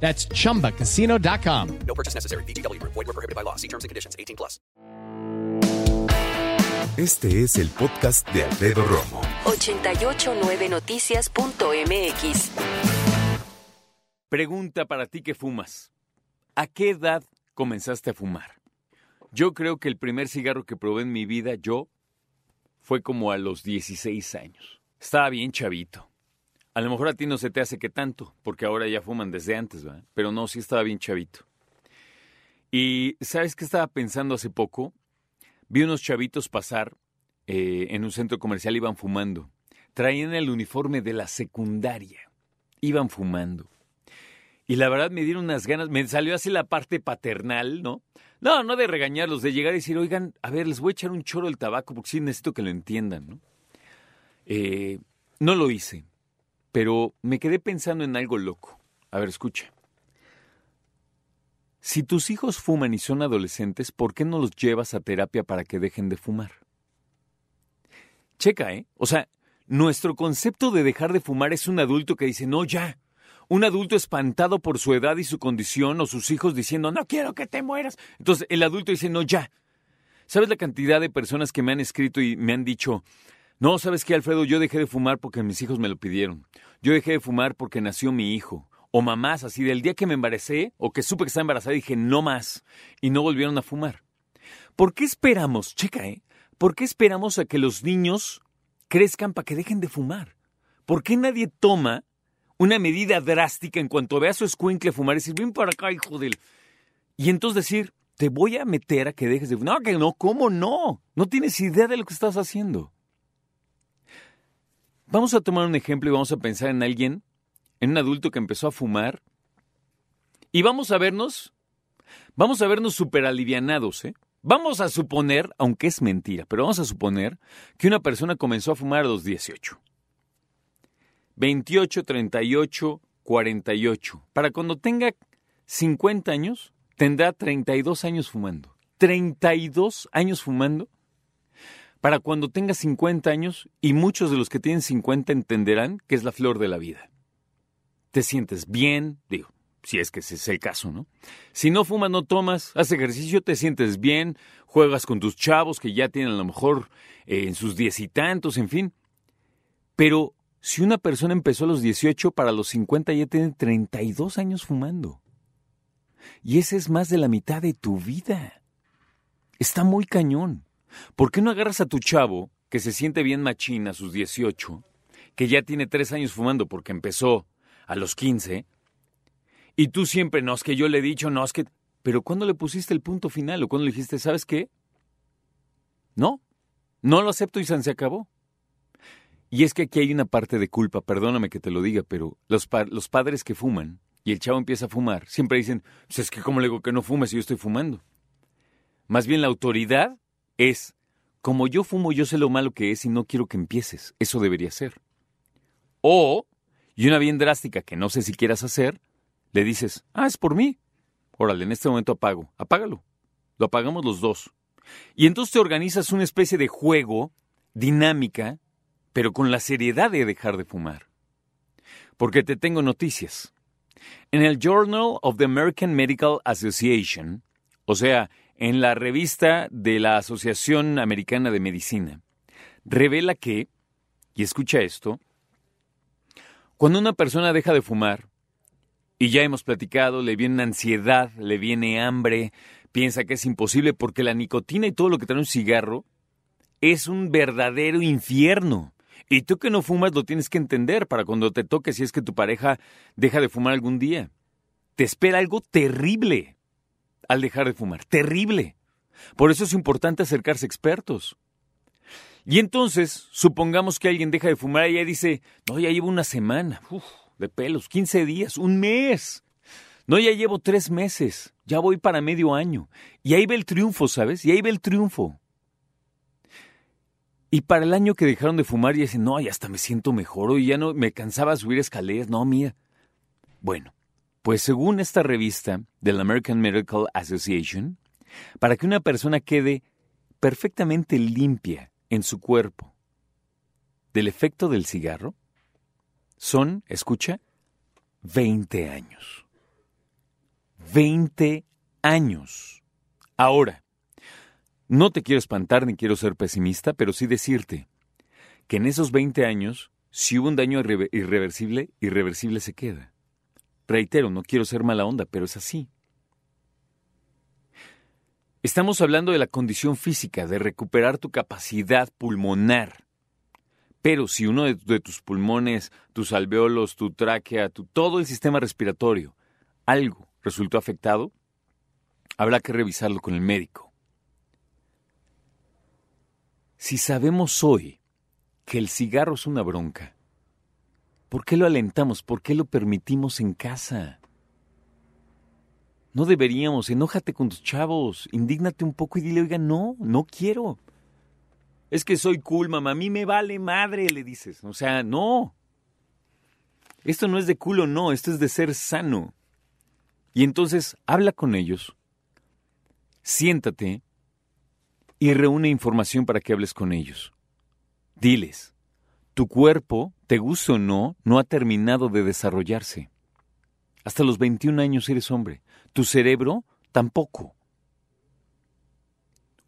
That's chumbacasino.com. No purchase necessary. BGW. Void were prohibited by law. See terms and conditions. 18 plus. Este es el podcast de Alfredo Romo. 889noticias.mx. Pregunta para ti que fumas. ¿A qué edad comenzaste a fumar? Yo creo que el primer cigarro que probé en mi vida, yo, fue como a los 16 años. Estaba bien chavito. A lo mejor a ti no se te hace que tanto, porque ahora ya fuman desde antes, ¿verdad? Pero no, sí estaba bien chavito. Y ¿sabes qué estaba pensando hace poco? Vi unos chavitos pasar eh, en un centro comercial, iban fumando. Traían el uniforme de la secundaria. Iban fumando. Y la verdad me dieron unas ganas, me salió así la parte paternal, ¿no? No, no de regañarlos, de llegar y decir, oigan, a ver, les voy a echar un choro del tabaco porque sí necesito que lo entiendan, ¿no? Eh, no lo hice, pero me quedé pensando en algo loco. A ver, escucha. Si tus hijos fuman y son adolescentes, ¿por qué no los llevas a terapia para que dejen de fumar? Checa, ¿eh? O sea, nuestro concepto de dejar de fumar es un adulto que dice, no, ya. Un adulto espantado por su edad y su condición, o sus hijos diciendo, no quiero que te mueras. Entonces el adulto dice, no, ya. ¿Sabes la cantidad de personas que me han escrito y me han dicho, no, ¿sabes qué, Alfredo? Yo dejé de fumar porque mis hijos me lo pidieron. Yo dejé de fumar porque nació mi hijo. O mamás, así del día que me embaracé o que supe que estaba embarazada, dije, no más. Y no volvieron a fumar. ¿Por qué esperamos, checa, eh? ¿Por qué esperamos a que los niños crezcan para que dejen de fumar? ¿Por qué nadie toma una medida drástica en cuanto vea a su escuincle fumar y decir, ven para acá, hijo del... Y entonces decir, te voy a meter a que dejes de fumar. No, que no, ¿cómo no? No tienes idea de lo que estás haciendo. Vamos a tomar un ejemplo y vamos a pensar en alguien, en un adulto que empezó a fumar, y vamos a vernos, vamos a vernos súper alivianados, ¿eh? Vamos a suponer, aunque es mentira, pero vamos a suponer que una persona comenzó a fumar a los 18. 28, 38, 48. Para cuando tenga 50 años, tendrá 32 años fumando. 32 años fumando para cuando tenga 50 años, y muchos de los que tienen 50 entenderán que es la flor de la vida. Te sientes bien, digo, si es que ese es el caso, ¿no? Si no fumas, no tomas, haces ejercicio, te sientes bien, juegas con tus chavos que ya tienen a lo mejor eh, en sus diez y tantos, en fin. Pero si una persona empezó a los 18, para los 50 ya tiene 32 años fumando. Y ese es más de la mitad de tu vida. Está muy cañón. ¿Por qué no agarras a tu chavo, que se siente bien machín a sus 18, que ya tiene tres años fumando porque empezó a los 15, y tú siempre, no, es que yo le he dicho, no, es que... Pero ¿cuándo le pusiste el punto final o cuándo le dijiste, ¿sabes qué? No, no lo acepto y se acabó. Y es que aquí hay una parte de culpa, perdóname que te lo diga, pero los, padres que fuman y el chavo empieza a fumar, siempre dicen, pues es que ¿cómo le digo que no fumes si yo estoy fumando? Más bien la autoridad es, como yo fumo, yo sé lo malo que es y no quiero que empieces. Eso debería ser. O, y una bien drástica que no sé si quieras hacer, le dices, ah, es por mí. Órale, en este momento apago. Apágalo. Lo apagamos los dos. Y entonces te organizas una especie de juego, dinámica, pero con la seriedad de dejar de fumar. Porque te tengo noticias. En el Journal of the American Medical Association, o sea, en la revista de la Asociación Americana de Medicina, revela que, y escucha esto, cuando una persona deja de fumar, y ya hemos platicado, le viene ansiedad, le viene hambre, piensa que es imposible porque la nicotina y todo lo que trae un cigarro es un verdadero infierno. Y tú que no fumas lo tienes que entender para cuando te toque si es que tu pareja deja de fumar algún día. Te espera algo terrible al dejar de fumar. Terrible. Por eso es importante acercarse a expertos. Y entonces, supongamos que alguien deja de fumar y ya dice, no, ya llevo una semana, de pelos, 15 días, un mes. No, ya llevo tres meses. Ya voy para medio año. Y ahí ve el triunfo, ¿sabes? Y ahí ve el triunfo. Y para el año que dejaron de fumar, y dicen, no, ya hasta me siento mejor, o ya no me cansaba subir escaleras, no, mía. Bueno, pues según esta revista de la American Medical Association, para que una persona quede perfectamente limpia en su cuerpo del efecto del cigarro, son, escucha, 20 años. 20 años. Ahora, no te quiero espantar ni quiero ser pesimista, pero sí decirte que en esos 20 años, si hubo un daño irreversible, irreversible se queda. Reitero, no quiero ser mala onda, pero es así. Estamos hablando de la condición física, de recuperar tu capacidad pulmonar. Pero si uno de, tus pulmones, tus alveolos, tu tráquea, tu, todo el sistema respiratorio, algo resultó afectado, habrá que revisarlo con el médico. Si sabemos hoy que el cigarro es una bronca, ¿por qué lo alentamos? ¿Por qué lo permitimos en casa? No deberíamos, enójate con tus chavos, indígnate un poco y dile, oiga, no, no quiero. Es que soy cool, mamá, a mí me vale madre, le dices. O sea, no. Esto no es de culo, no, esto es de ser sano. Y entonces habla con ellos, siéntate y reúne información para que hables con ellos. Diles, tu cuerpo, te guste o no, no ha terminado de desarrollarse. Hasta los 21 años eres hombre. Tu cerebro tampoco.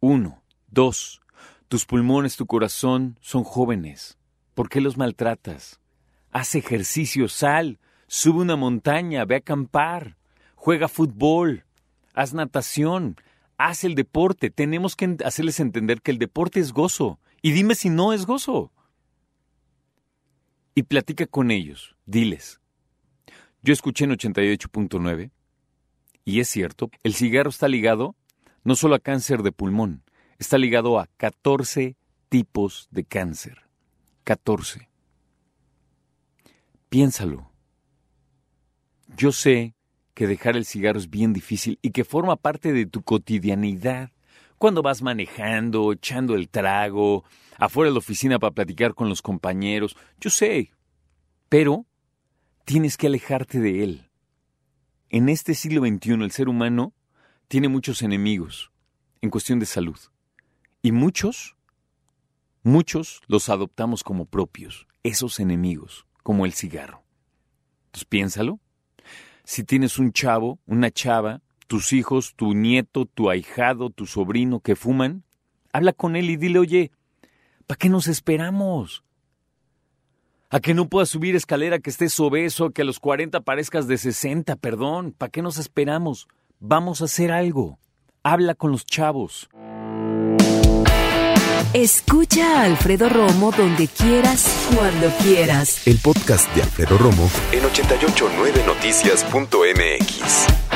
Uno. Dos. Tus pulmones, tu corazón son jóvenes. ¿Por qué los maltratas? Haz ejercicio, sal, sube una montaña, ve a acampar, juega fútbol, haz natación, haz el deporte. Tenemos que hacerles entender que el deporte es gozo. Y dime si no es gozo. Y platica con ellos, diles. Yo escuché en 88.9, y es cierto, el cigarro está ligado no solo a cáncer de pulmón, está ligado a 14 tipos de cáncer. 14. Piénsalo. Yo sé que dejar el cigarro es bien difícil y que forma parte de tu cotidianidad. Cuando vas manejando, echando el trago, afuera de la oficina para platicar con los compañeros, yo sé. Pero tienes que alejarte de él. En este siglo XXI el ser humano tiene muchos enemigos en cuestión de salud. Y muchos, muchos los adoptamos como propios, esos enemigos, como el cigarro. Entonces piénsalo. Si tienes un chavo, una chava, tus hijos, tu nieto, tu ahijado, tu sobrino que fuman, habla con él y dile, oye, ¿para qué nos esperamos? A que no puedas subir escalera, que estés obeso, que a los 40 parezcas de 60, perdón. ¿Para qué nos esperamos? Vamos a hacer algo. Habla con los chavos. Escucha a Alfredo Romo donde quieras, cuando quieras. El podcast de Alfredo Romo en 889noticias.mx.